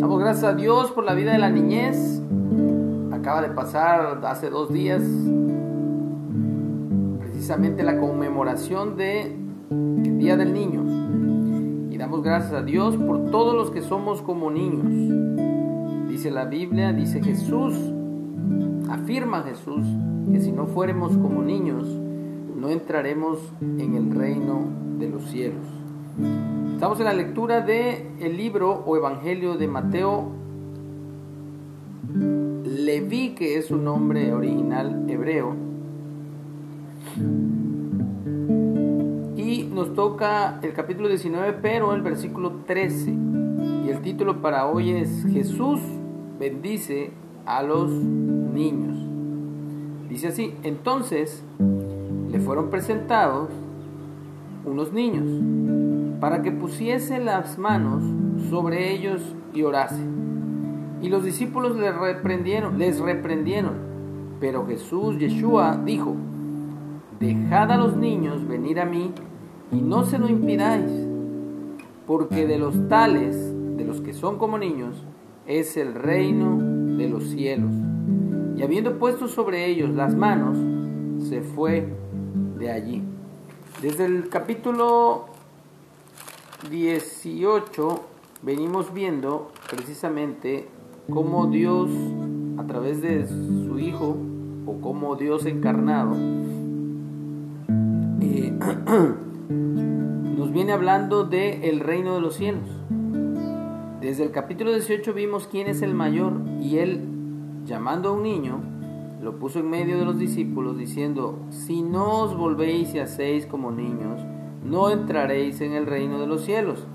Damos gracias a Dios por la vida de la niñez. Acaba de pasar hace dos días precisamente la conmemoración de el Día del Niño. Y damos gracias a Dios por todos los que somos como niños. Dice la Biblia, dice Jesús, afirma Jesús, que si no fuéramos como niños, no entraremos en el reino de los cielos. Estamos en la lectura de el libro o evangelio de Mateo Leví, que es su nombre original hebreo. Y nos toca el capítulo 19, pero el versículo 13. Y el título para hoy es Jesús bendice a los niños. Dice así, entonces le fueron presentados unos niños para que pusiese las manos sobre ellos y orase. Y los discípulos les reprendieron, les reprendieron. Pero Jesús, Yeshua, dijo, dejad a los niños venir a mí y no se lo impidáis, porque de los tales, de los que son como niños, es el reino de los cielos. Y habiendo puesto sobre ellos las manos, se fue de allí. Desde el capítulo 18 venimos viendo precisamente cómo Dios, a través de su Hijo, o cómo Dios encarnado, eh, nos viene hablando del el reino de los cielos. Desde el capítulo 18 vimos quién es el mayor y él, llamando a un niño, lo puso en medio de los discípulos diciendo, si no os volvéis y hacéis como niños, no entraréis en el reino de los cielos.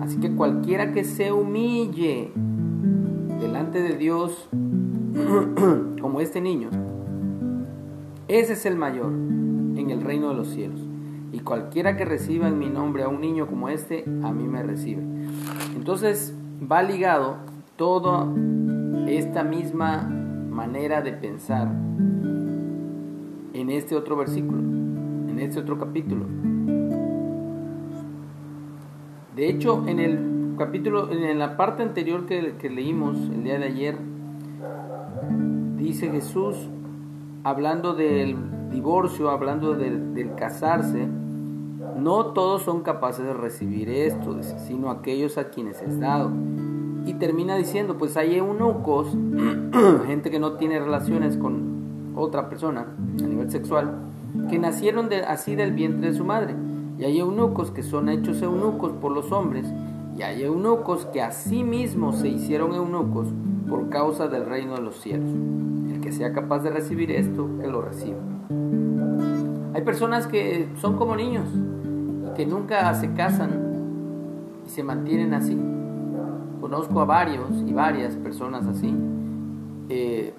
Así que cualquiera que se humille delante de Dios como este niño, ese es el mayor en el reino de los cielos. Y cualquiera que reciba en mi nombre a un niño como este, a mí me recibe. Entonces va ligado toda esta misma manera de pensar en este otro versículo, en este otro capítulo. De hecho, en el capítulo, en la parte anterior que, leímos el día de ayer, dice Jesús, hablando del divorcio, hablando del casarse, no todos son capaces de recibir esto, sino aquellos a quienes es dado. Y termina diciendo, pues hay eunucos, gente que no tiene relaciones con otra persona a nivel sexual, que nacieron de, así del vientre de su madre. Y hay eunucos que son hechos eunucos por los hombres, y hay eunucos que a sí mismos se hicieron eunucos por causa del reino de los cielos. El que sea capaz de recibir esto, que lo reciba. Hay personas que son como niños, que nunca se casan y se mantienen así. Conozco a varios y varias personas así. Eh,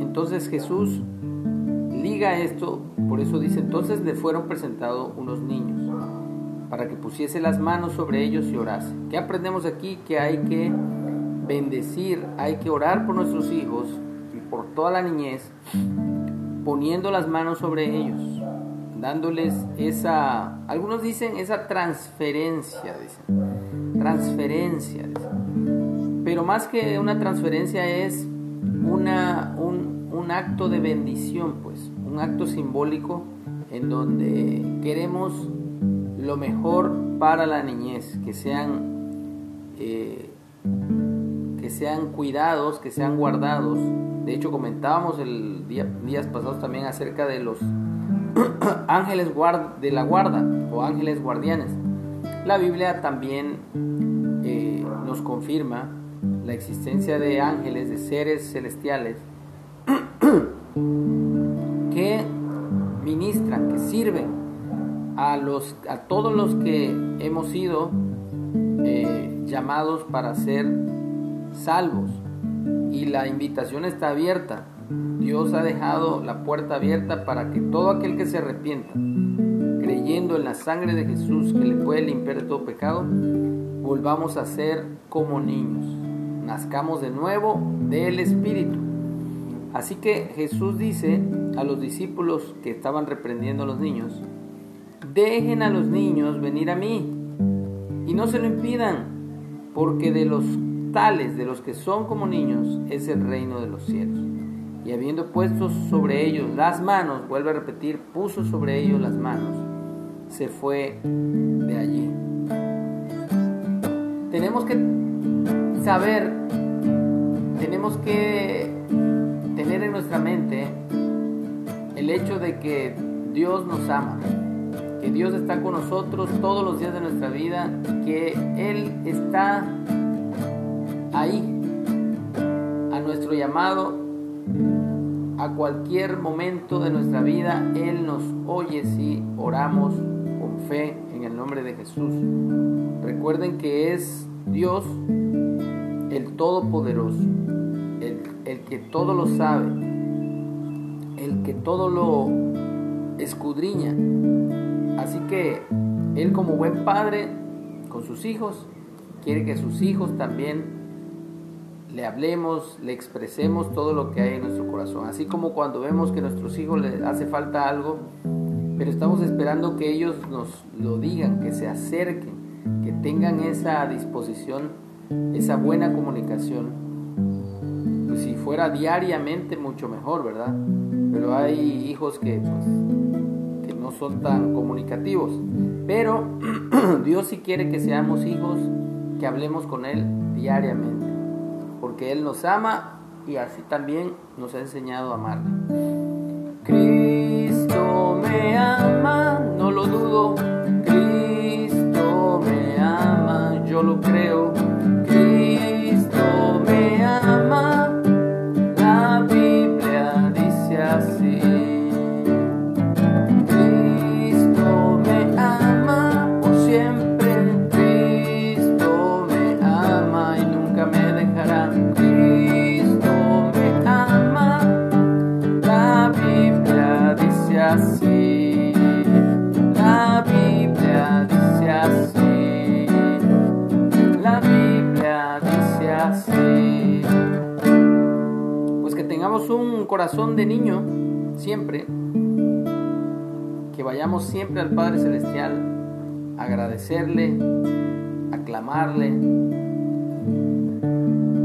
entonces Jesús liga esto, por eso dice, entonces le fueron presentados unos niños para que pusiese las manos sobre ellos y orase. ¿Qué aprendemos aquí? Que hay que bendecir, hay que orar por nuestros hijos y por toda la niñez, poniendo las manos sobre ellos, dándoles esa, algunos dicen esa transferencia, dicen, transferencia, dicen. pero más que una transferencia es una, un, un acto de bendición, pues, un acto simbólico en donde queremos lo mejor para la niñez, que sean, eh, que sean cuidados, que sean guardados. De hecho, comentábamos el día, días pasados también acerca de los ángeles guard, de la guarda o ángeles guardianes. La Biblia también eh, nos confirma la existencia de ángeles, de seres celestiales que ministran, que sirven a, los, a todos los que hemos sido eh, llamados para ser salvos. Y la invitación está abierta. Dios ha dejado la puerta abierta para que todo aquel que se arrepienta, creyendo en la sangre de Jesús que le puede limpiar todo pecado, volvamos a ser como niños. Nazcamos de nuevo del Espíritu. Así que Jesús dice a los discípulos que estaban reprendiendo a los niños, dejen a los niños venir a mí y no se lo impidan, porque de los tales, de los que son como niños, es el reino de los cielos. Y habiendo puesto sobre ellos las manos, vuelve a repetir, puso sobre ellos las manos, se fue de allí. Tenemos que saber, tenemos que tener en nuestra mente el hecho de que Dios nos ama, que Dios está con nosotros todos los días de nuestra vida, que Él está ahí a nuestro llamado, a cualquier momento de nuestra vida, Él nos oye si oramos con fe en el nombre de Jesús. Recuerden que es Dios el Todopoderoso, el, el que todo lo sabe, el que todo lo escudriña. Así que Él como buen padre con sus hijos, quiere que sus hijos también le hablemos, le expresemos todo lo que hay en nuestro corazón. Así como cuando vemos que a nuestros hijos les hace falta algo, pero estamos esperando que ellos nos lo digan, que se acerquen, que tengan esa disposición, esa buena comunicación. Pues si fuera diariamente, mucho mejor, ¿verdad? Pero hay hijos que, pues, que no son tan comunicativos. Pero Dios sí quiere que seamos hijos, que hablemos con Él diariamente porque Él nos ama y así también nos ha enseñado a amarle. Cristo me ama, un corazón de niño siempre, que vayamos siempre al Padre Celestial a agradecerle, a clamarle,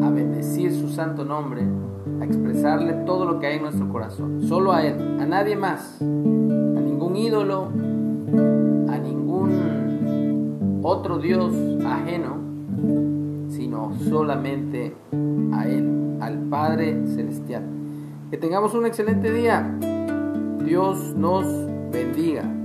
a bendecir su santo nombre, a expresarle todo lo que hay en nuestro corazón, solo a Él, a nadie más, a ningún ídolo, a ningún otro Dios ajeno, sino solamente a Él, al Padre Celestial. Que tengamos un excelente día. Dios nos bendiga.